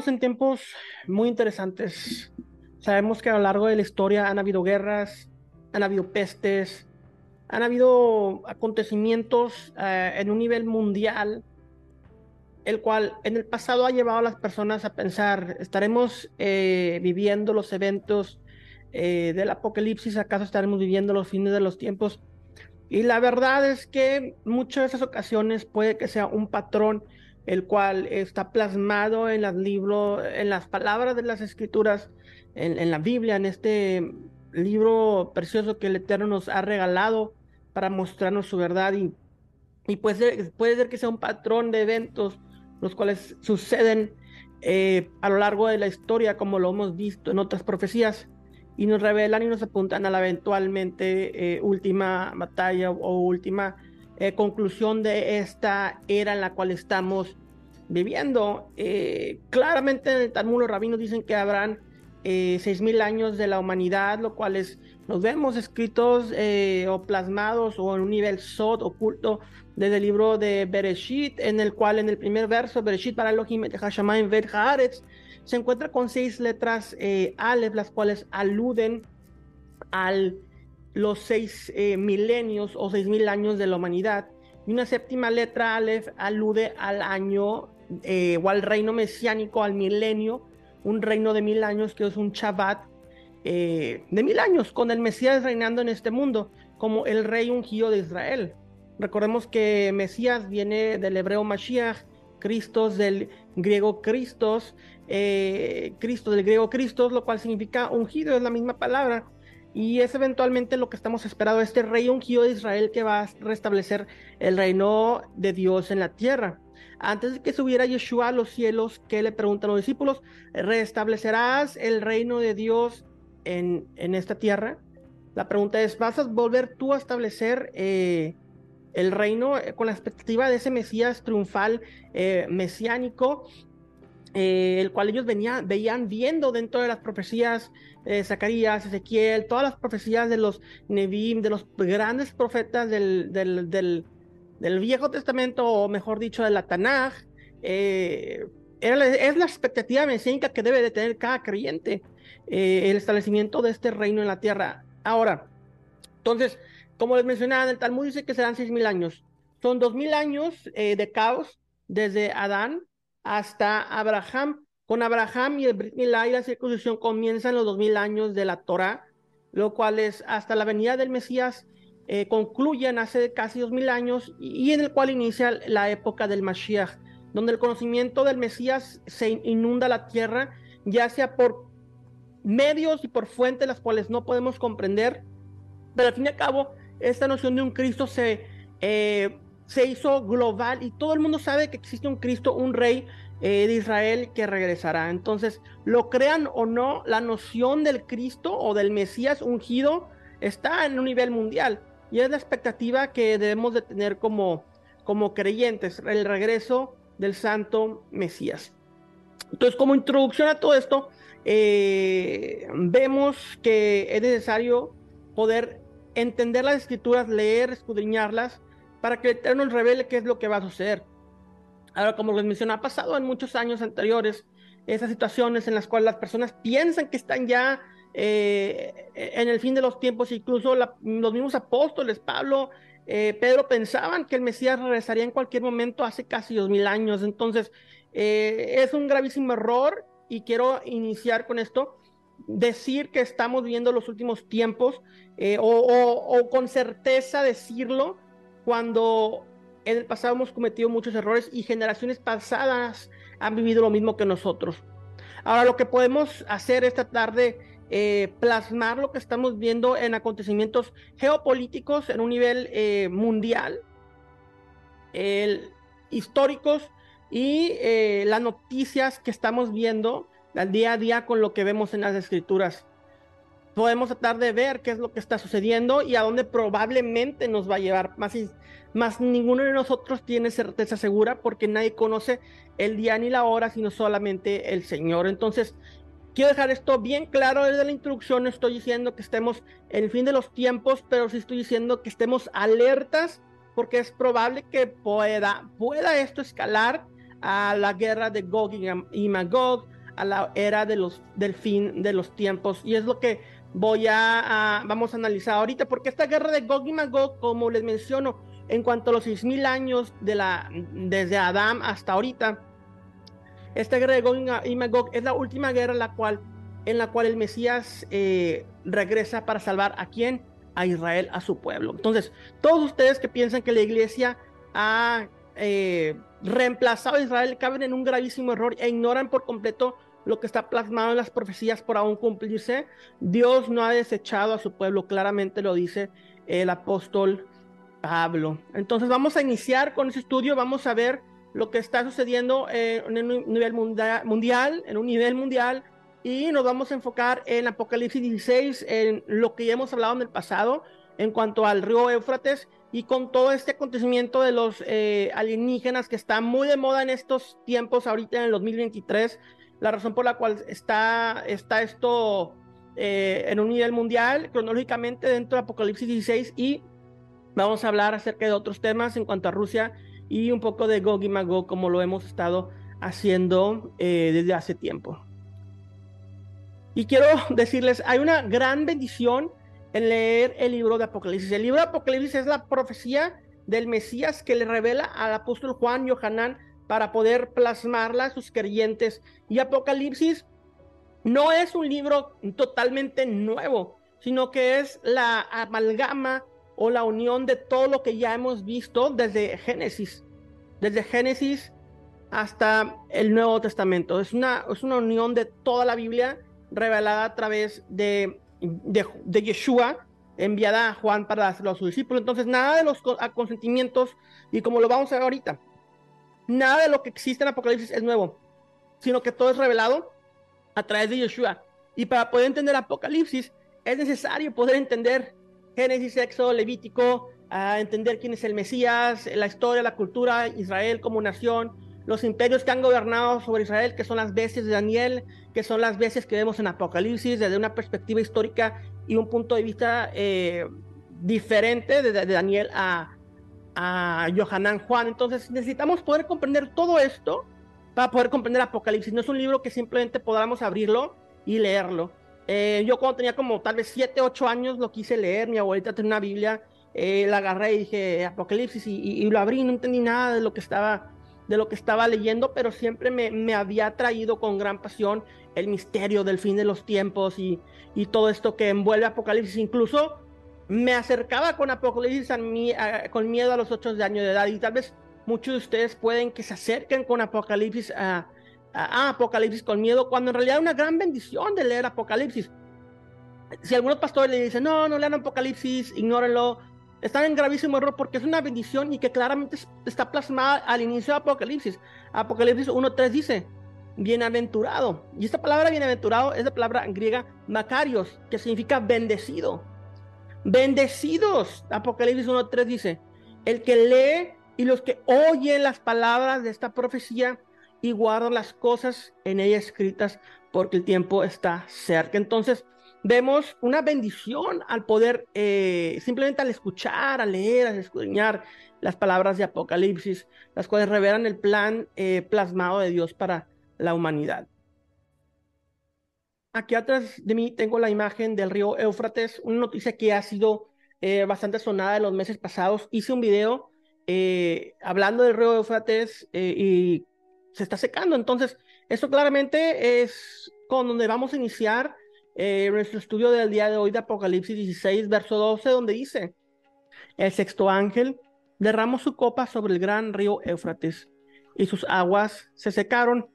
Estamos en tiempos muy interesantes. Sabemos que a lo largo de la historia han habido guerras, han habido pestes, han habido acontecimientos eh, en un nivel mundial, el cual en el pasado ha llevado a las personas a pensar, ¿estaremos eh, viviendo los eventos eh, del apocalipsis? ¿Acaso estaremos viviendo los fines de los tiempos? Y la verdad es que muchas de esas ocasiones puede que sea un patrón el cual está plasmado en los libros, en las palabras de las escrituras, en, la Biblia, en este libro precioso que el Eterno nos ha regalado para mostrarnos su verdad. Y, y puede, ser, puede ser que sea un patrón de eventos los cuales suceden eh, a lo largo de la historia como lo hemos visto en otras profecías y nos revelan y nos apuntan a la eventualmente eh, última batalla o última eh, conclusión de esta era en la cual estamos viviendo. Eh, claramente en el Talmud los rabinos dicen que habrán eh, seis mil años de la humanidad, lo cual es, nos vemos escritos o plasmados o en un nivel sod oculto desde el libro de Bereshit, en el cual en el primer verso, Bereshit para Elohim et Hashamayim vet Haaretz, se encuentra con seis letras Aleph, las cuales aluden al los seis eh, milenios o seis mil años de la humanidad. Y una séptima letra, Aleph, alude al año eh, o al reino mesiánico, al milenio, un reino de mil años que es un Shabbat eh, de mil años, con el Mesías reinando en este mundo, como el rey ungido de Israel. Recordemos que Mesías viene del hebreo Mashiach, Cristos del griego Cristos, Cristo del griego Cristos, lo cual significa ungido, es la misma palabra y es eventualmente lo que estamos esperando, este rey ungido de Israel que va a restablecer el reino de Dios en la tierra. Antes de que subiera Yeshua a los cielos, ¿qué le preguntan los discípulos? ¿Restablecerás el reino de Dios en, en esta tierra? La pregunta es, ¿vas a volver tú a establecer eh, el reino eh, con la expectativa de ese Mesías triunfal, eh, mesiánico, el cual ellos venían, veían viendo dentro de las profecías eh, Zacarías, Ezequiel, todas las profecías de los Nebim, de los grandes profetas del, del, Viejo Testamento, o mejor dicho, de la Tanaj, eh, es la expectativa mesiánica que debe de tener cada creyente, eh, el establecimiento de este reino en la tierra. Ahora, entonces, como les mencionaba, en el Talmud dice que serán seis mil años. Son dos mil años de caos desde Adán hasta Abraham, con Abraham y el Brit Milá y la circuncisión comienzan los dos mil años de la Torah, lo cual es hasta la venida del Mesías eh, concluyen hace casi dos mil años y, en el cual inicia la época del Mashiach, donde el conocimiento del Mesías se inunda la tierra, ya sea por medios y por fuentes las cuales no podemos comprender, pero al fin y al cabo esta noción de un Cristo se, eh, se hizo global y todo el mundo sabe que existe un Cristo, un rey eh, de Israel que regresará. Entonces, lo crean o no, la noción del Cristo o del Mesías ungido está en un nivel mundial y es la expectativa que debemos de tener como, como creyentes, el regreso del santo Mesías. Entonces, como introducción a todo esto, eh, vemos que es necesario poder entender las escrituras, leer, escudriñarlas, para que el Eterno revele qué es lo que va a suceder. Ahora, como les mencioné, ha pasado en muchos años anteriores esas situaciones en las cuales las personas piensan que están ya eh, en el fin de los tiempos, incluso los mismos apóstoles, Pablo, eh, Pedro, pensaban que el Mesías regresaría en cualquier momento hace casi dos mil años. Entonces, eh, es un gravísimo error y quiero iniciar con esto. Decir que estamos viendo los últimos tiempos o con certeza decirlo cuando en el pasado hemos cometido muchos errores y generaciones pasadas han vivido lo mismo que nosotros. Ahora lo que podemos hacer esta tarde, eh, plasmar lo que estamos viendo en acontecimientos geopolíticos en un nivel eh, mundial, históricos y eh, las noticias que estamos viendo al día a día con lo que vemos en las escrituras. Podemos tratar de ver qué es lo que está sucediendo y a dónde probablemente nos va a llevar. Más, más ninguno de nosotros tiene certeza segura porque nadie conoce el día ni la hora, sino solamente el Señor. Entonces, quiero dejar esto bien claro desde la introducción. No estoy diciendo que estemos en el fin de los tiempos, pero sí estoy diciendo que estemos alertas porque es probable que pueda, pueda esto escalar a la guerra de Gog y Magog, a la era de los, del fin de los tiempos. Y es lo que voy a, vamos a analizar ahorita, porque esta guerra de Gog y Magog, como les menciono, en cuanto a los 6.000 años de la, desde Adán hasta ahorita, esta guerra de Gog y Magog es la última guerra en la cual, en la cual el Mesías eh, regresa para salvar a quién? A Israel, a su pueblo. Entonces, todos ustedes que piensan que la iglesia ha eh, reemplazado a Israel caben en un gravísimo error e ignoran por completo lo que está plasmado en las profecías por aún cumplirse. Dios no ha desechado a su pueblo, claramente lo dice el apóstol Pablo. Entonces vamos a iniciar con ese estudio, vamos a ver lo que está sucediendo en un nivel mundial, en un nivel mundial, y nos vamos a enfocar en Apocalipsis 16, en lo que ya hemos hablado en el pasado, en cuanto al río Éufrates, y con todo este acontecimiento de los eh, alienígenas que está muy de moda en estos tiempos, ahorita en el 2023, la razón por la cual está, está esto eh, en un nivel mundial, cronológicamente dentro de Apocalipsis 16, y vamos a hablar acerca de otros temas en cuanto a Rusia y un poco de Gog y Magog, como lo hemos estado haciendo eh, desde hace tiempo. Y quiero decirles, hay una gran bendición en leer el libro de Apocalipsis. El libro de Apocalipsis es la profecía del Mesías que le revela al apóstol Juan y para poder plasmarla a sus creyentes. Y Apocalipsis no es un libro totalmente nuevo, sino que es la amalgama o la unión de todo lo que ya hemos visto desde Génesis, desde Génesis hasta el Nuevo Testamento. Es una, es una unión de toda la Biblia revelada a través de de, Yeshua enviada a Juan para dárselo a sus discípulos. Entonces, nada de los consentimientos, y como lo vamos a ver ahorita, nada de lo que existe en Apocalipsis es nuevo, sino que todo es revelado a través de Yeshua. Y para poder entender Apocalipsis, es necesario poder entender Génesis, Éxodo, Levítico, a entender quién es el Mesías, la historia, la cultura, Israel como nación, los imperios que han gobernado sobre Israel, que son las veces de Daniel, que son las veces que vemos en Apocalipsis desde una perspectiva histórica y un punto de vista eh, diferente de, Daniel a, a Johanan Juan. Entonces necesitamos poder comprender todo esto para poder comprender Apocalipsis. No es un libro que simplemente podamos abrirlo y leerlo. Eh, yo cuando tenía como tal vez 7, 8 años lo quise leer, mi abuelita tenía una Biblia, eh, la agarré y dije Apocalipsis y, y, lo abrí, no entendí nada de lo que estaba de lo que estaba leyendo, pero siempre me, me había traído con gran pasión el misterio del fin de los tiempos y, y todo esto que envuelve Apocalipsis. Incluso me acercaba con Apocalipsis a mí, con miedo a los ocho años de edad y tal vez muchos de ustedes pueden que se acerquen con Apocalipsis a, Apocalipsis con miedo, cuando en realidad es una gran bendición de leer Apocalipsis. Si algunos pastores le dicen, no, no lean Apocalipsis, ignórenlo, están en gravísimo error porque es una bendición y que claramente está plasmada al inicio de Apocalipsis. Apocalipsis 1.3 dice, bienaventurado. Y esta palabra bienaventurado es la palabra griega Macarios, que significa bendecido. Bendecidos. Apocalipsis 1.3 dice, el que lee y los que oyen las palabras de esta profecía y guardan las cosas en ella escritas porque el tiempo está cerca. Entonces, vemos una bendición al poder, eh, simplemente al escuchar, al leer, al escudriñar las palabras de Apocalipsis, las cuales revelan el plan eh, plasmado de Dios para la humanidad. Aquí atrás de mí tengo la imagen del río Éufrates, una noticia que ha sido eh, bastante sonada en los meses pasados. Hice un video hablando del río Éufrates y se está secando. Entonces, esto claramente es con donde vamos a iniciar eh, nuestro estudio del día de hoy de Apocalipsis 16, verso 12, donde dice, el sexto ángel derramó su copa sobre el gran río Éufrates y sus aguas se secaron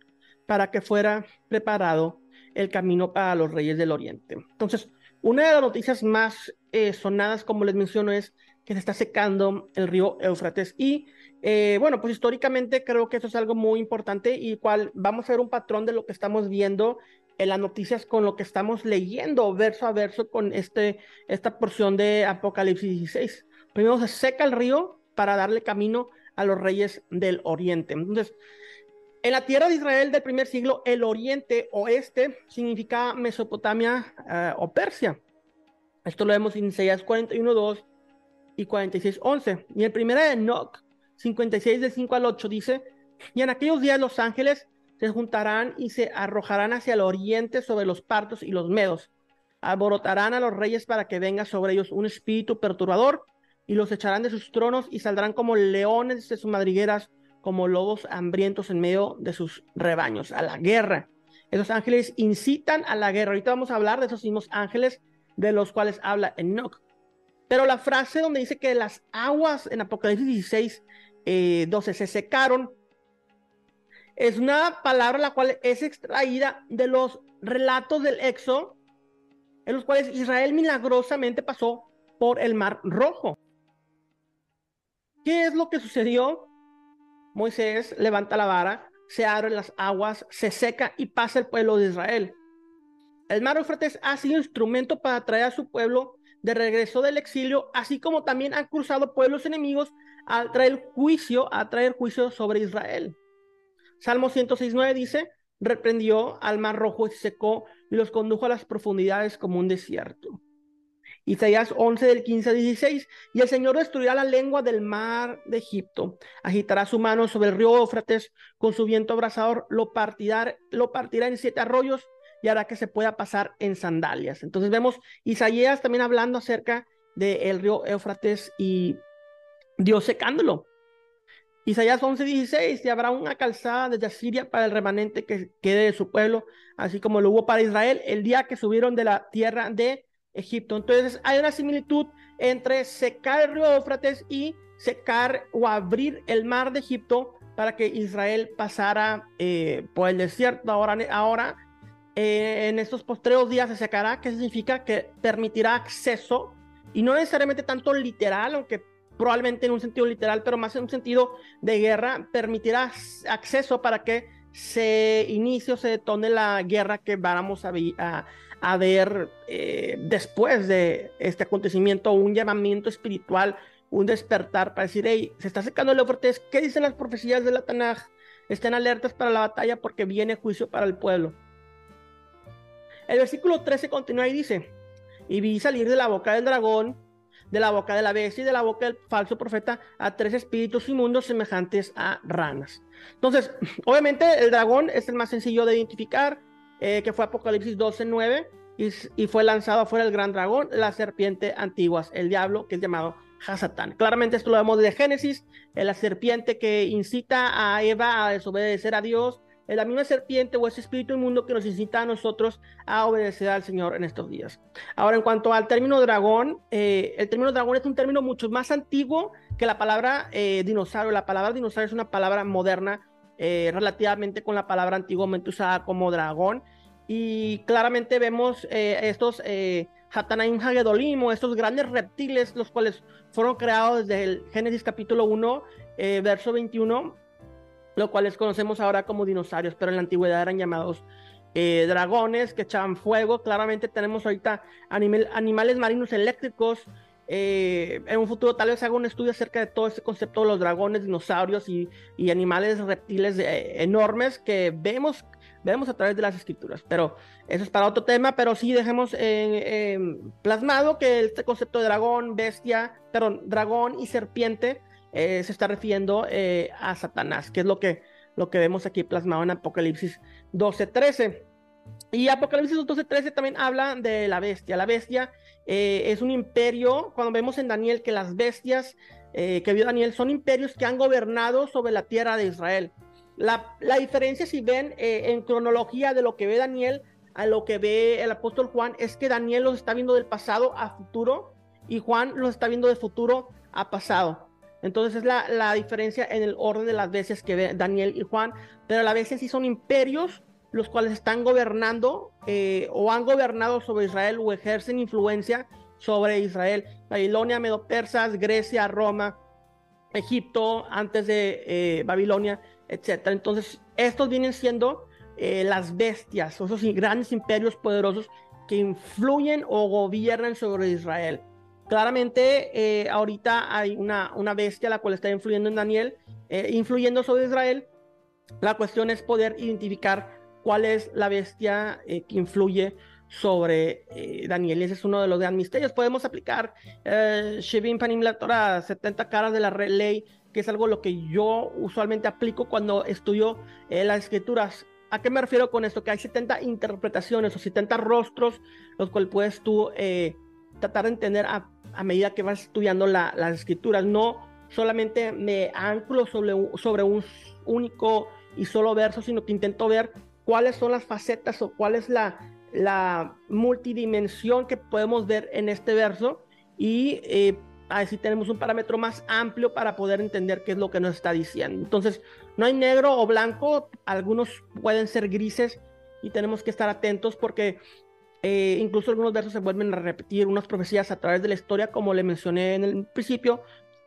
para que fuera preparado el camino para los reyes del oriente. Entonces, una de las noticias más eh, sonadas, como les menciono, es que se está secando el río Éufrates. Y eh, bueno, pues históricamente creo que eso es algo muy importante y cual vamos a ver un patrón de lo que estamos viendo en las noticias con lo que estamos leyendo verso a verso con este, esta porción de Apocalipsis 16. Primero se seca el río para darle camino a los reyes del oriente. Entonces, en la tierra de Israel del primer siglo, el oriente oeste significa Mesopotamia eh, o Persia. Esto lo vemos en Isaías 41.2 y 46.11. Y en primera de Enoch 56 del 5 al 8 dice, Y en aquellos días los ángeles se juntarán y se arrojarán hacia el oriente sobre los partos y los medos. Alborotarán a los reyes para que venga sobre ellos un espíritu perturbador y los echarán de sus tronos y saldrán como leones de sus madrigueras, como lobos hambrientos en medio de sus rebaños, a la guerra. Esos ángeles incitan a la guerra. Ahorita vamos a hablar de esos mismos ángeles de los cuales habla Enoch. Pero la frase donde dice que las aguas en Apocalipsis 16, 12 eh, se secaron, es una palabra la cual es extraída de los relatos del Éxodo, en los cuales Israel milagrosamente pasó por el Mar Rojo. ¿Qué es lo que sucedió? Moisés levanta la vara, se abren las aguas, se seca y pasa el pueblo de Israel. El mar Eufrates ha sido instrumento para traer a su pueblo de regreso del exilio, así como también han cruzado pueblos enemigos a traer juicio, a traer juicio sobre Israel. Salmo 106.9 dice, reprendió al mar rojo y se secó y los condujo a las profundidades como un desierto. Isaías 11 del 15 al 16, y el Señor destruirá la lengua del mar de Egipto, agitará su mano sobre el río Éufrates, con su viento abrasador lo partirá, lo partirá en siete arroyos y hará que se pueda pasar en sandalias. Entonces vemos Isaías también hablando acerca del río Éufrates y Dios secándolo. Isaías 11, 16, y habrá una calzada desde Asiria para el remanente que quede de su pueblo, así como lo hubo para Israel el día que subieron de la tierra de Egipto. Entonces hay una similitud entre secar el río Éufrates y secar o abrir el mar de Egipto para que Israel pasara eh, por el desierto. Ahora, ahora eh, en estos postreros días se secará, que significa que permitirá acceso, y no necesariamente tanto literal, aunque probablemente en un sentido literal, pero más en un sentido de guerra, permitirá acceso para que se inicie o se detone la guerra que vamos a, a, ver eh, después de este acontecimiento, un llamamiento espiritual, un despertar para decir, hey, se está secando el Éufrates, ¿qué dicen las profecías de la Tanaj? Estén alertas para la batalla porque viene juicio para el pueblo. El versículo 13 continúa y dice, y vi salir de la boca del dragón, de la boca de la bestia y de la boca del falso profeta a tres espíritus inmundos semejantes a ranas. Entonces, obviamente el dragón es el más sencillo de identificar, eh, que fue Apocalipsis 12, 9, y, fue lanzado afuera el gran dragón, la serpiente antigua, el diablo, que es llamado Hasatán. Claramente esto lo vemos de Génesis, la serpiente que incita a Eva a desobedecer a Dios, es la misma serpiente o ese espíritu inmundo que nos incita a nosotros a obedecer al Señor en estos días. Ahora, en cuanto al término dragón, eh, el término dragón es un término mucho más antiguo que la palabra eh, dinosaurio. La palabra dinosaurio es una palabra moderna eh, relativamente con la palabra antiguamente usada como dragón. Y claramente vemos estos Hatanaim Hagedolim o estos grandes reptiles, los cuales fueron creados desde el Génesis capítulo 1, verso 21 lo cuales conocemos ahora como dinosaurios, pero en la antigüedad eran llamados eh, dragones que echaban fuego. Claramente tenemos ahorita animales marinos eléctricos. Eh, en un futuro tal vez haga un estudio acerca de todo este concepto de los dragones, dinosaurios y, animales reptiles eh, enormes que vemos, vemos a través de las escrituras. Pero eso es para otro tema, pero sí dejemos plasmado que este concepto de dragón, bestia, perdón, dragón y serpiente eh, se está refiriendo eh, a Satanás, que es lo que, lo que vemos aquí plasmado en Apocalipsis 12:13. Y Apocalipsis 12:13 también habla de la bestia. La bestia eh, es un imperio, cuando vemos en Daniel que las bestias que vio Daniel son imperios que han gobernado sobre la tierra de Israel. La, la diferencia, si ven en cronología de lo que ve Daniel a lo que ve el apóstol Juan, es que Daniel los está viendo del pasado a futuro y Juan los está viendo de futuro a pasado. Entonces es la, diferencia en el orden de las veces que ve Daniel y Juan, pero a la vez sí son imperios los cuales están gobernando eh, o han gobernado sobre Israel o ejercen influencia sobre Israel. Babilonia, Medo-Persas, Grecia, Roma, Egipto, antes de eh, Babilonia, etc. Entonces, estos vienen siendo eh, las bestias, esos grandes imperios poderosos que influyen o gobiernan sobre Israel. Claramente, ahorita hay una, una bestia la cual está influyendo en Daniel, influyendo sobre Israel. La cuestión es poder identificar cuál es la bestia eh, que influye sobre Daniel. Ese es uno de los grandes misterios. Podemos aplicar Shevin Panim la Torah, 70 caras de la ley, que es algo lo que yo usualmente aplico cuando estudio eh, las escrituras. ¿A qué me refiero con esto? Que hay 70 interpretaciones o 70 rostros, los cuales puedes tú eh, tratar de entender a, medida que vas estudiando las escrituras. No solamente me anclo sobre, sobre un único y solo verso, sino que intento ver cuáles son las facetas o cuál es la, la multidimensión que podemos ver en este verso y eh, así tenemos un parámetro más amplio para poder entender qué es lo que nos está diciendo. Entonces, no hay negro o blanco, algunos pueden ser grises y tenemos que estar atentos porque eh, incluso algunos versos se vuelven a repetir, unas profecías a través de la historia, como le mencioné en el principio,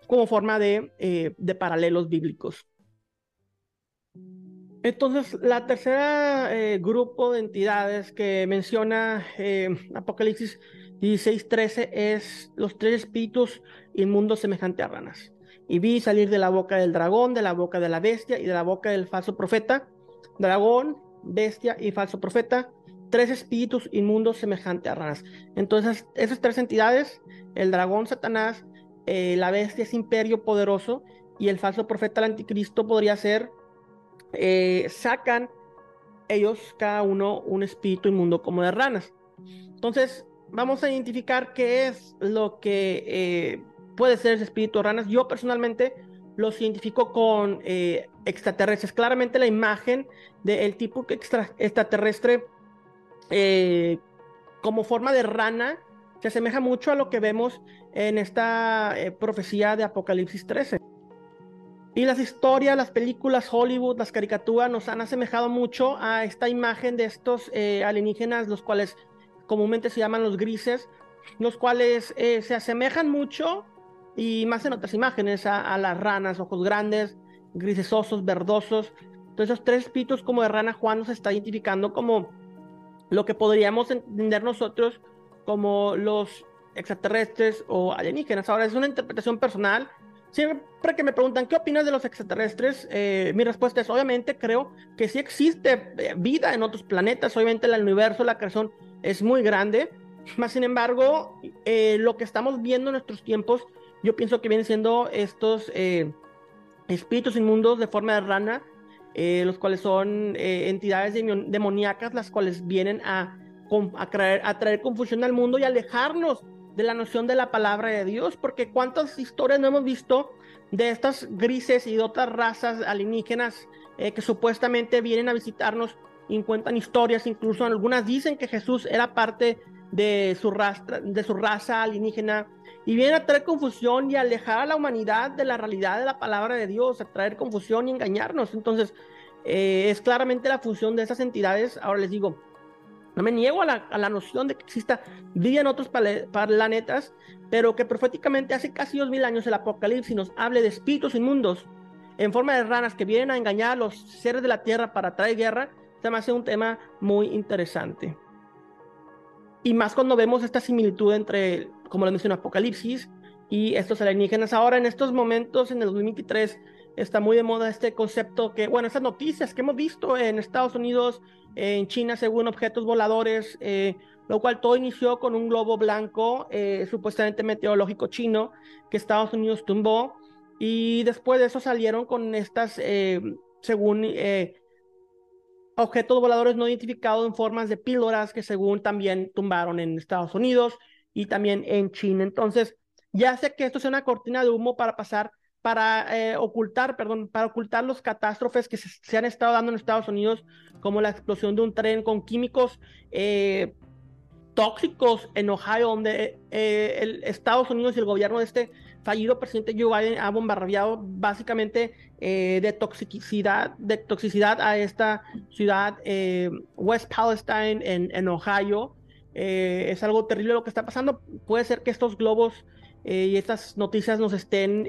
como forma de, eh, de paralelos bíblicos. Entonces, la tercera eh, grupo de entidades que menciona Apocalipsis 16:13 es los tres espíritus inmundos semejantes a ranas. Y vi salir de la boca del dragón, de la boca de la bestia y de la boca del falso profeta. Dragón, bestia y falso profeta. Tres espíritus inmundos semejantes a ranas. Entonces, esas tres entidades, el dragón, Satanás, eh, la bestia es imperio poderoso y el falso profeta, el anticristo, podría ser, eh, sacan ellos cada uno un espíritu inmundo como de ranas. Entonces, vamos a identificar qué es lo que eh, puede ser ese espíritu de ranas. Yo personalmente los identifico con eh, extraterrestres. Claramente la imagen del tipo extraterrestre como forma de rana se asemeja mucho a lo que vemos en esta profecía de Apocalipsis 13. Y las historias, las películas, Hollywood, las caricaturas nos han asemejado mucho a esta imagen de estos alienígenas, los cuales comúnmente se llaman los grises, los cuales eh, se asemejan mucho y más en otras imágenes a, las ranas, ojos grandes, grisesosos, verdosos. Entonces, esos tres espíritus como de rana Juan nos está identificando como lo que podríamos entender nosotros como los extraterrestres o alienígenas. Ahora, es una interpretación personal. Siempre que me preguntan qué opinas de los extraterrestres, eh, mi respuesta es obviamente creo que sí existe eh, vida en otros planetas, obviamente el universo, la creación es muy grande. Más sin embargo, eh, lo que estamos viendo en nuestros tiempos, yo pienso que vienen siendo estos eh, espíritus inmundos de forma de rana, los cuales son entidades demoníacas, las cuales vienen a, a, traer, a traer confusión al mundo y alejarnos de la noción de la palabra de Dios, porque cuántas historias no hemos visto de estas grises y de otras razas alienígenas que supuestamente vienen a visitarnos y cuentan historias, incluso algunas dicen que Jesús era parte de su, de su raza alienígena y viene a traer confusión y alejar a la humanidad de la realidad de la palabra de Dios, a traer confusión y engañarnos. Entonces, eh, es claramente la función de esas entidades. Ahora les digo, no me niego a la, a la noción de que exista vida en otros planetas, pero que proféticamente hace casi dos mil años el Apocalipsis nos hable de espíritus inmundos en forma de ranas que vienen a engañar a los seres de la tierra para traer guerra, se hace un tema muy interesante. Y más cuando vemos esta similitud entre, como lo mencioné, Apocalipsis y estos alienígenas. Ahora, en estos momentos, en el 2023, está muy de moda este concepto que, bueno, esas noticias que hemos visto en Estados Unidos, en China, según objetos voladores, eh, lo cual todo inició con un globo blanco, eh, supuestamente meteorológico chino, que Estados Unidos tumbó. Y después de eso salieron con estas, eh, según objetos voladores no identificados en formas de píldoras que según también tumbaron en Estados Unidos y también en China. Entonces, ya sé que esto es una cortina de humo para pasar, para eh, ocultar, perdón, para ocultar los catástrofes que se, han estado dando en Estados Unidos, como la explosión de un tren con químicos eh, tóxicos en Ohio, donde eh, el Estados Unidos y el gobierno de este fallido presidente Joe Biden ha bombardeado básicamente eh, de toxicidad, de toxicidad a esta ciudad West Palestine en, Ohio. Es algo terrible lo que está pasando. Puede ser que estos globos y estas noticias nos estén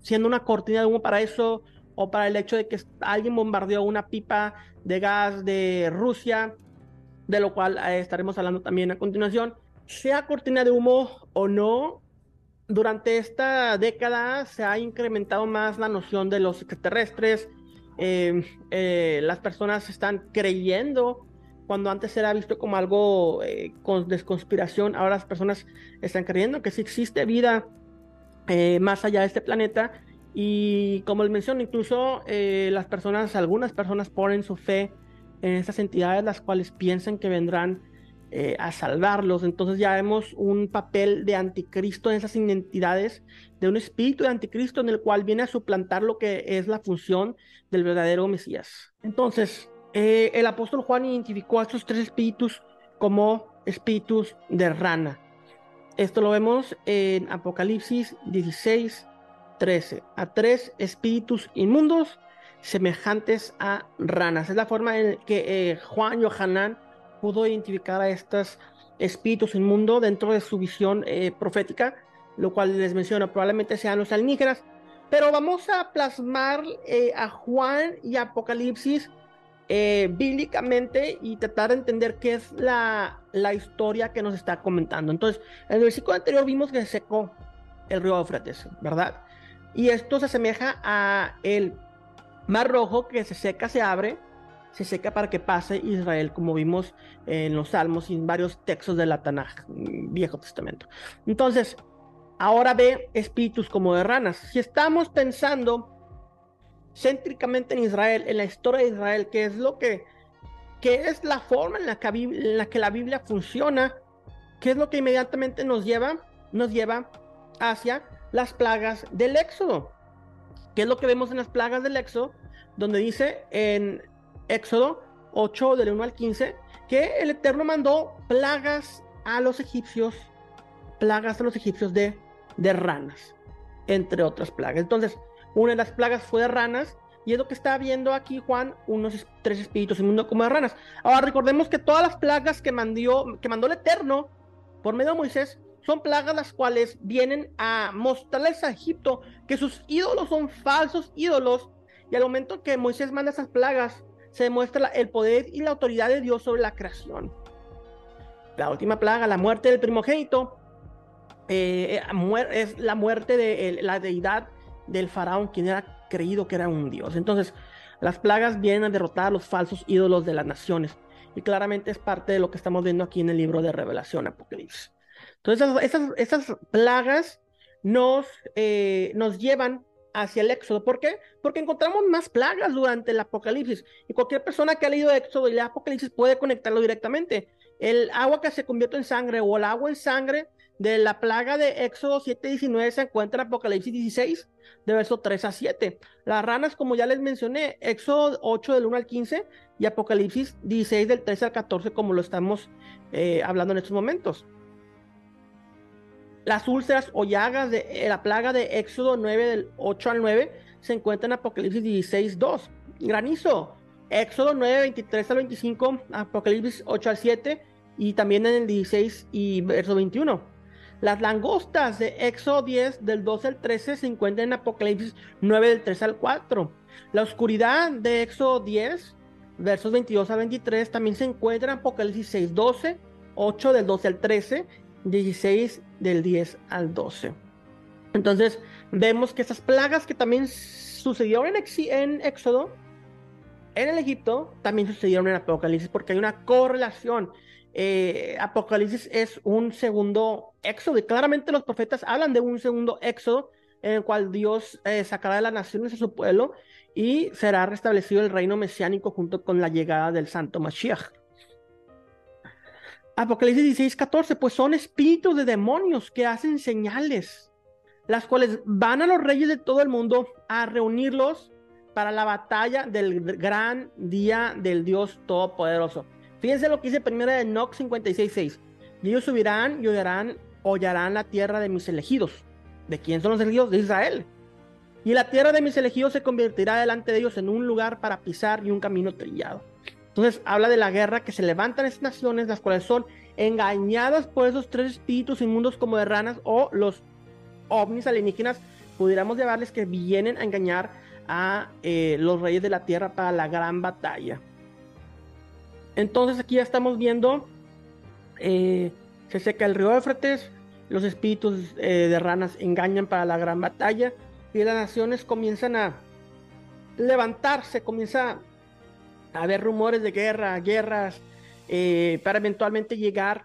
siendo una cortina de humo para eso o para el hecho de que alguien bombardeó una pipa de gas de Rusia, de lo cual estaremos hablando también a continuación. Sea cortina de humo o no, durante esta década se ha incrementado más la noción de los extraterrestres. Eh, las personas están creyendo cuando antes era visto como algo eh, con desconspiración, ahora las personas están creyendo que sí existe vida eh, más allá de este planeta Y como les menciono, incluso eh, las personas, algunas personas ponen su fe en estas entidades, las cuales piensan que vendrán eh, a salvarlos. Entonces ya vemos un papel de anticristo en esas entidades, de un espíritu de anticristo en el cual viene a suplantar lo que es la función del verdadero Mesías. Entonces, eh, el apóstol Juan identificó a estos tres espíritus como espíritus de rana. Esto lo vemos en Apocalipsis 16, 13. A tres espíritus inmundos semejantes a ranas. Es la forma en que eh, Juan Yohanan pudo identificar a estos espíritus inmundos dentro de su visión eh, profética, lo cual les menciono, probablemente sean los alnígenas. Pero vamos a plasmar eh, a Juan y Apocalipsis bíblicamente y tratar de entender qué es la, la historia que nos está comentando. Entonces, en el versículo anterior vimos que se secó el río Eufrates, ¿verdad? Y esto se asemeja a el mar rojo que se seca, se abre, se seca para que pase Israel, como vimos en los Salmos y en varios textos de la Tanaj, Viejo Testamento. Entonces, ahora ve espíritus como de ranas. Si estamos pensando céntricamente en Israel, en la historia de Israel, que es lo que, que es la forma en la, que, la que Biblia funciona, ¿qué es lo que inmediatamente nos lleva? Nos lleva hacia las plagas del Éxodo. ¿Qué es lo que vemos en las plagas del Éxodo? Donde dice en Éxodo 8 del 1 al 15 que el Eterno mandó plagas a los egipcios, plagas a los egipcios de, de ranas, entre otras plagas. Entonces, una de las plagas fue de ranas y es lo que está viendo aquí Juan, unos tres espíritus inmundos como de ranas. Ahora recordemos que todas las plagas que mandó, que mandó el Eterno por medio de Moisés son plagas las cuales vienen a mostrarles a Egipto que sus ídolos son falsos ídolos. Y al momento que Moisés manda esas plagas, se demuestra el poder y la autoridad de Dios sobre la creación. La última plaga, la muerte del primogénito, eh, eh, es la muerte de la deidad del faraón, quien era creído que era un dios. Entonces, las plagas vienen a derrotar a los falsos ídolos de las naciones. Y claramente es parte de lo que estamos viendo aquí en el libro de Revelación, Apocalipsis. Entonces, esas, plagas nos, eh, nos llevan hacia el Éxodo. ¿Por qué? Porque encontramos más plagas durante el Apocalipsis. Y cualquier persona que ha leído Éxodo y el Apocalipsis puede conectarlo directamente. El agua que se convierte en sangre o el agua en sangre de la plaga de Éxodo 7.19 se encuentra en Apocalipsis 16, de verso 3 a 7. Las ranas, como ya les mencioné, Éxodo 8 del 1 al 15 y Apocalipsis 16 del 13 al 14, como lo estamos eh, hablando en estos momentos. Las úlceras o llagas de eh, la plaga de Éxodo 9 del 8 al 9 se encuentran en Apocalipsis 16, 2. Granizo, Éxodo 9, 23 al 25, Apocalipsis 8 al 7 y también en el 16 y verso 21. Las langostas de Éxodo 10 del 12 al 13 se encuentran en Apocalipsis 9 del 3 al 4. La oscuridad de Éxodo 10 versos 22 al 23 también se encuentra en Apocalipsis 6, 12, 8 del 12 al 13 16 del 10 al 12. Entonces vemos que esas plagas que también sucedieron en, en Éxodo, en el Egipto, también sucedieron en Apocalipsis porque hay una correlación. Eh, Apocalipsis es un segundo éxodo y claramente los profetas hablan de un segundo éxodo en el cual Dios eh, sacará de las naciones a su pueblo y será restablecido el reino mesiánico junto con la llegada del santo Mashiach. Apocalipsis 16, 14, pues son espíritus de demonios que hacen señales, las cuales van a los reyes de todo el mundo a reunirlos para la batalla del gran día del Dios Todopoderoso. Fíjense lo que dice primera de Enoch 56, 6. Y ellos subirán y hollarán, hollarán la tierra de mis elegidos. ¿De quién son los elegidos? De Israel. Y la tierra de mis elegidos se convertirá delante de ellos en un lugar para pisar y un camino trillado. Entonces habla de la guerra que se levantan estas naciones, las cuales son engañadas por esos tres espíritus inmundos como de ranas o los ovnis alienígenas, pudiéramos llevarles que vienen a engañar a eh, los reyes de la tierra para la gran batalla. Entonces aquí ya estamos viendo, eh, se seca el río Éufrates, los espíritus eh, de ranas engañan para la gran batalla y las naciones comienzan a levantarse, comienza haber rumores de guerra, guerras, eh, para eventualmente llegar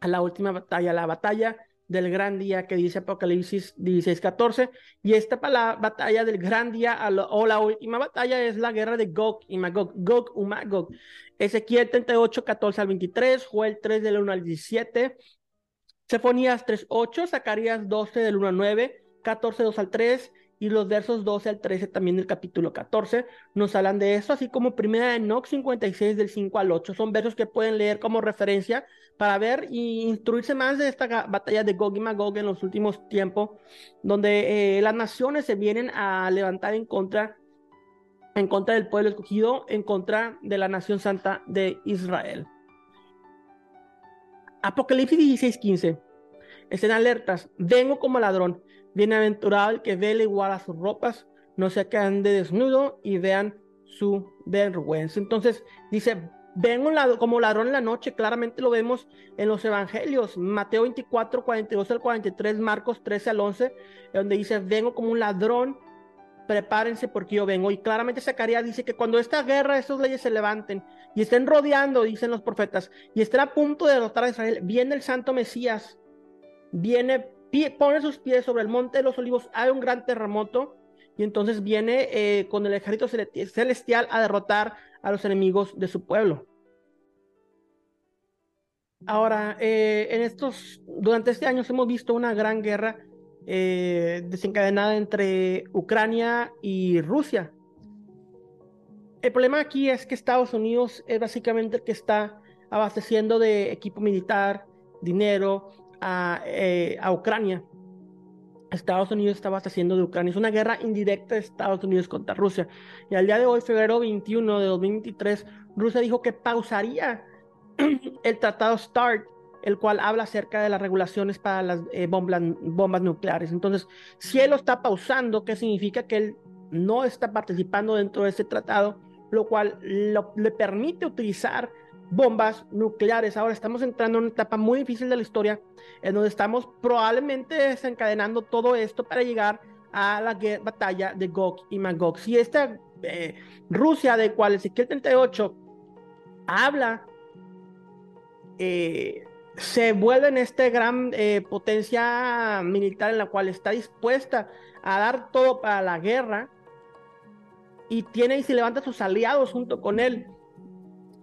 a la última batalla, la batalla del gran día que dice Apocalipsis 16, 14. Y esta la batalla del gran día o la última batalla es la guerra de Gog y Magog, Gog y Magog. Ezequiel 38, 14 al 23, Joel 3 del 1 al 17, Sefonías 3, 8, Zacarías 12 del 1 al 9, 14, 2 al 3, y los versos 12 al 13 también del capítulo 14 nos hablan de eso, así como primera de Enoch 56 del 5 al 8. Son versos que pueden leer como referencia para ver y instruirse más de esta batalla de Gog y Magog en los últimos tiempos, donde eh, las naciones se vienen a levantar en contra en contra del pueblo escogido, en contra de la nación santa de Israel. Apocalipsis 16, 15. Estén alertas, vengo como ladrón. Bienaventurado que vele igual a sus ropas, no se queden de desnudo y vean su vergüenza. Entonces dice, vengo como ladrón en la noche, claramente lo vemos en los evangelios, Mateo 24, 42 al 43, Marcos 13 al 11, donde dice, vengo como un ladrón, prepárense porque yo vengo. Y claramente Zacarías dice que cuando esta guerra, estas leyes se levanten y estén rodeando, dicen los profetas, y estén a punto de derrotar a Israel, viene el santo Mesías, viene pone sus pies sobre el monte de los olivos, hay un gran terremoto y entonces viene eh, con el ejército celestial a derrotar a los enemigos de su pueblo. Ahora, eh, en estos, durante este año hemos visto una gran guerra eh, desencadenada entre Ucrania y Rusia. El problema aquí es que Estados Unidos es básicamente el que está abasteciendo de equipo militar, dinero, eh, a, Ucrania. Estados Unidos estaba haciendo de Ucrania. Es una guerra indirecta de Estados Unidos contra Rusia. Y al día de hoy, febrero 21 de 2023, Rusia dijo que pausaría el tratado START, el cual habla acerca de las regulaciones para las eh, bombas, bombas nucleares. Entonces, si él lo está pausando, ¿qué significa? Que él no está participando dentro de ese tratado, lo cual le permite utilizar bombas nucleares. Ahora estamos entrando en una etapa muy difícil de la historia, en donde estamos probablemente desencadenando todo esto para llegar a la batalla de Gog y Magog. Si esta eh, Rusia, de cual Ezequiel 38 habla, eh, se vuelve en esta gran eh, potencia militar en la cual está dispuesta a dar todo para la guerra y tiene y se levanta sus aliados junto con él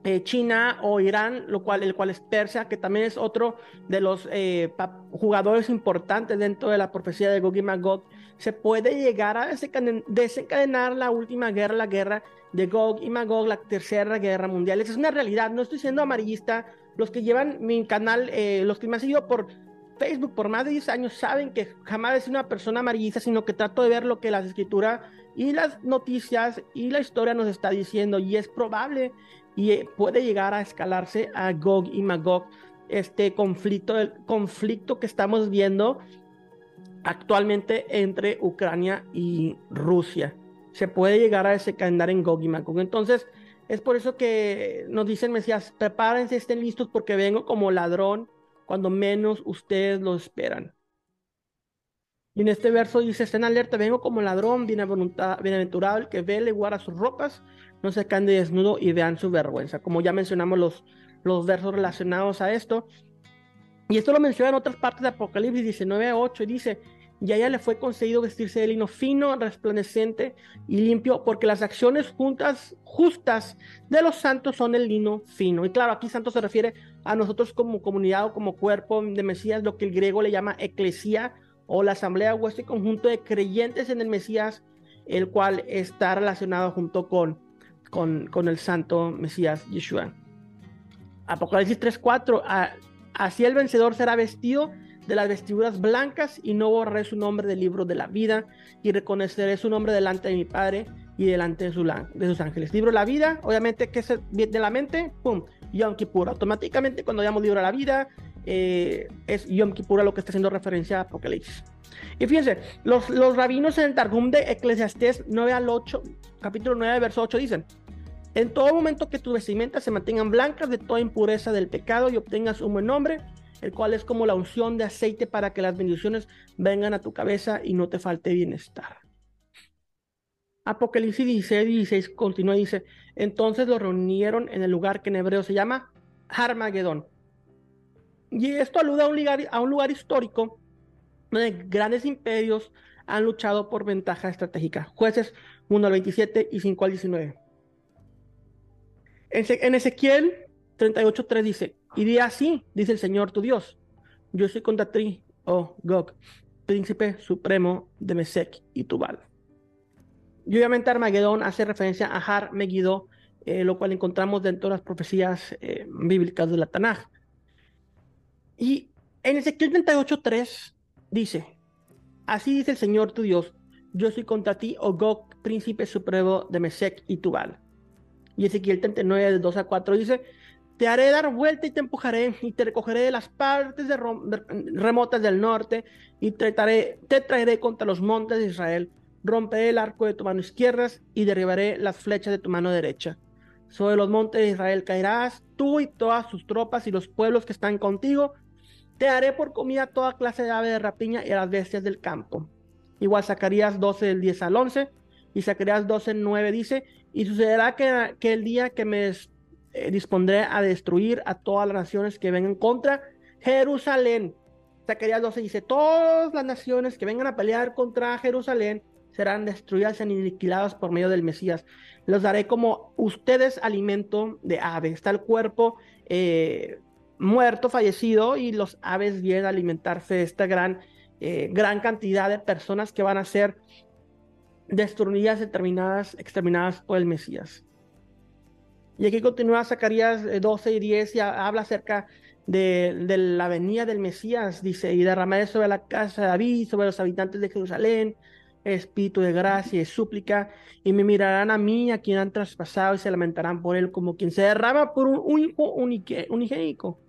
eh, China o Irán, lo cual, el cual es Persia, que también es otro de los eh, jugadores importantes dentro de la profecía de Gog y Magog, se puede llegar a desencadenar la última guerra, la guerra de Gog y Magog, la tercera guerra mundial. Esa es una realidad, no estoy siendo amarillista. Los que llevan mi canal, eh, los que me han seguido por Facebook por más de 10 años saben que jamás sido una persona amarillista, sino que trato de ver lo que la escritura y las noticias y la historia nos está diciendo. Y es probable y eh, puede llegar a escalarse a Gog y Magog, este conflicto, el conflicto que estamos viendo actualmente entre Ucrania y Rusia. Se puede llegar a desencadenar en Gog y Magog. Entonces, es por eso que nos dicen Mesías, prepárense, estén listos porque vengo como ladrón cuando menos ustedes lo esperan. Y en este verso dice, estén alerta, vengo como ladrón, bienaventurado el que vele guarda sus ropas, no se caen de desnudo y vean su vergüenza. Como ya mencionamos los, los versos relacionados a esto. Y esto lo menciona en otras partes de Apocalipsis 19 a 8 y dice, y a ella le fue concedido vestirse de lino fino, resplandeciente y limpio, porque las acciones juntas, justas de los santos son el lino fino. Y claro, aquí santo se refiere a nosotros como comunidad o como cuerpo de Mesías, lo que el griego le llama eclesía o la asamblea o este conjunto de creyentes en el Mesías, el cual está relacionado junto con con, el santo Mesías Yeshua. Apocalipsis 3:4, así el vencedor será vestido de las vestiduras blancas y no borraré su nombre del libro de la vida y reconoceré su nombre delante de mi Padre y delante de, su, sus ángeles. Libro de la vida, obviamente, que es de la mente, pum, Yom Kippur. Automáticamente, cuando llamamos libro de la vida, eh, es Yom Kippur lo que está haciendo referencia a Apocalipsis. Y fíjense, los, los rabinos en el Targum de Eclesiastés 9 al 8, capítulo 9, verso 8 dicen, en todo momento que tus vestimentas se mantengan blancas de toda impureza del pecado y obtengas un buen nombre, el cual es como la unción de aceite para que las bendiciones vengan a tu cabeza y no te falte bienestar. Apocalipsis 16, 16 continúa y dice, entonces lo reunieron en el lugar que en hebreo se llama Harmagedón. Y esto alude a un lugar, a un lugar histórico donde grandes imperios han luchado por ventaja estratégica. Jueces 1 al 27 y 5 al 19. En Ezequiel 38.3 dice, y di así, dice el Señor tu Dios, yo soy contra ti, oh Gog, príncipe supremo de Mesec y Tubal. Y obviamente Armagedón hace referencia a Har Megiddo, eh, lo cual encontramos dentro de las profecías eh, bíblicas de la Tanaj. Y en Ezequiel 38.3 dice, así dice el Señor tu Dios, yo soy contra ti, oh Gog, príncipe supremo de Mesec y Tubal. Y Ezequiel 39, de 2 a 4 dice, te haré dar vuelta y te empujaré y te recogeré de las partes remotas del norte y te traeré, te traeré contra los montes de Israel. Romperé el arco de tu mano izquierda y derribaré las flechas de tu mano derecha. Sobre los montes de Israel caerás, tú y todas tus tropas y los pueblos que están contigo. Te haré por comida toda clase de ave de rapiña y a las bestias del campo. Igual Zacarías 12 del 10 al 11 y Zacarías 12 9 dice, y sucederá que, el día que me eh, dispondré a destruir a todas las naciones que vengan contra Jerusalén. Zacarías 12 dice, todas las naciones que vengan a pelear contra Jerusalén serán destruidas y aniquiladas por medio del Mesías. Los daré como ustedes alimento de ave. Está el cuerpo eh, muerto, fallecido, y los aves vienen a alimentarse de esta gran, eh, gran cantidad de personas que van a ser destruidas, exterminadas, exterminadas por el Mesías. Y aquí continúa Zacarías 12 eh, y 10 y habla acerca de, la venida del Mesías, dice, y derramaré sobre la casa de David, sobre los habitantes de Jerusalén, espíritu de gracia y súplica, y me mirarán a mí, a quien han traspasado, y se lamentarán por él, como quien se derrama por un, hijo unigénico,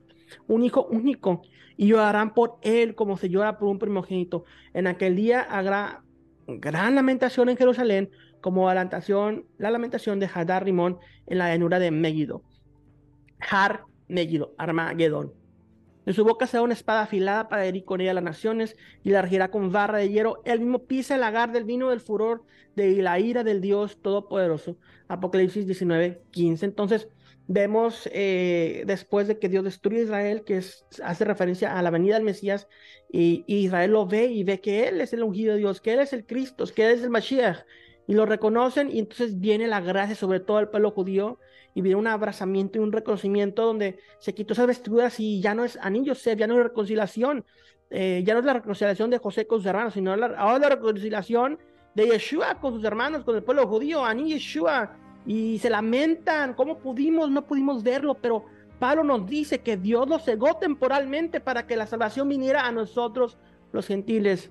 un hijo único, y llorarán por él como se llora por un primogénito. En aquel día habrá gran lamentación en Jerusalén, como la lamentación, la lamentación de Hadar Rimón en la llanura de Megiddo. Har Megiddo, Armagedón. De su boca será una espada afilada para herir con ella las naciones y la regirá con barra de hierro. Él mismo pisa el lagar del vino del furor de la ira del Dios Todopoderoso. Apocalipsis 19, 15. Entonces, vemos eh, después de que Dios destruye a Israel, que hace referencia a la venida del Mesías, y, Israel lo ve y ve que Él es el ungido de Dios, que Él es el Cristo, que Él es el Mashiach, y lo reconocen y entonces viene la gracia sobre todo el pueblo judío y viene un abrazamiento y un reconocimiento donde se quitó esas vestiduras y ya no es anillo ya no es reconciliación, eh, ya no es la reconciliación de José con sus hermanos, sino ahora la reconciliación de Yeshua con sus hermanos, con el pueblo judío, Ani Yeshua, y se lamentan, ¿cómo pudimos? No pudimos verlo, pero Pablo nos dice que Dios lo cegó temporalmente para que la salvación viniera a nosotros los gentiles.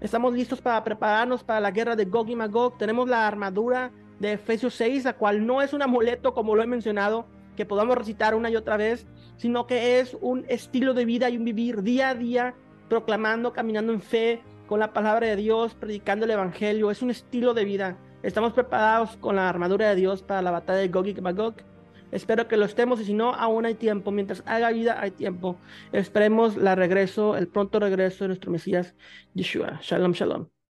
Estamos listos para prepararnos para la guerra de Gog y Magog. Tenemos la armadura de Efesios 6, la cual no es un amuleto, como lo he mencionado, que podamos recitar una y otra vez, sino que es un estilo de vida y un vivir día a día, proclamando, caminando en fe, con la palabra de Dios, predicando el Evangelio. Es un estilo de vida. Estamos preparados con la armadura de Dios para la batalla de Gog y Magog. Espero que lo estemos y si no, aún hay tiempo. Mientras haga vida, hay tiempo. Esperemos la regreso, el pronto regreso de nuestro Mesías, Yeshua. Shalom, shalom.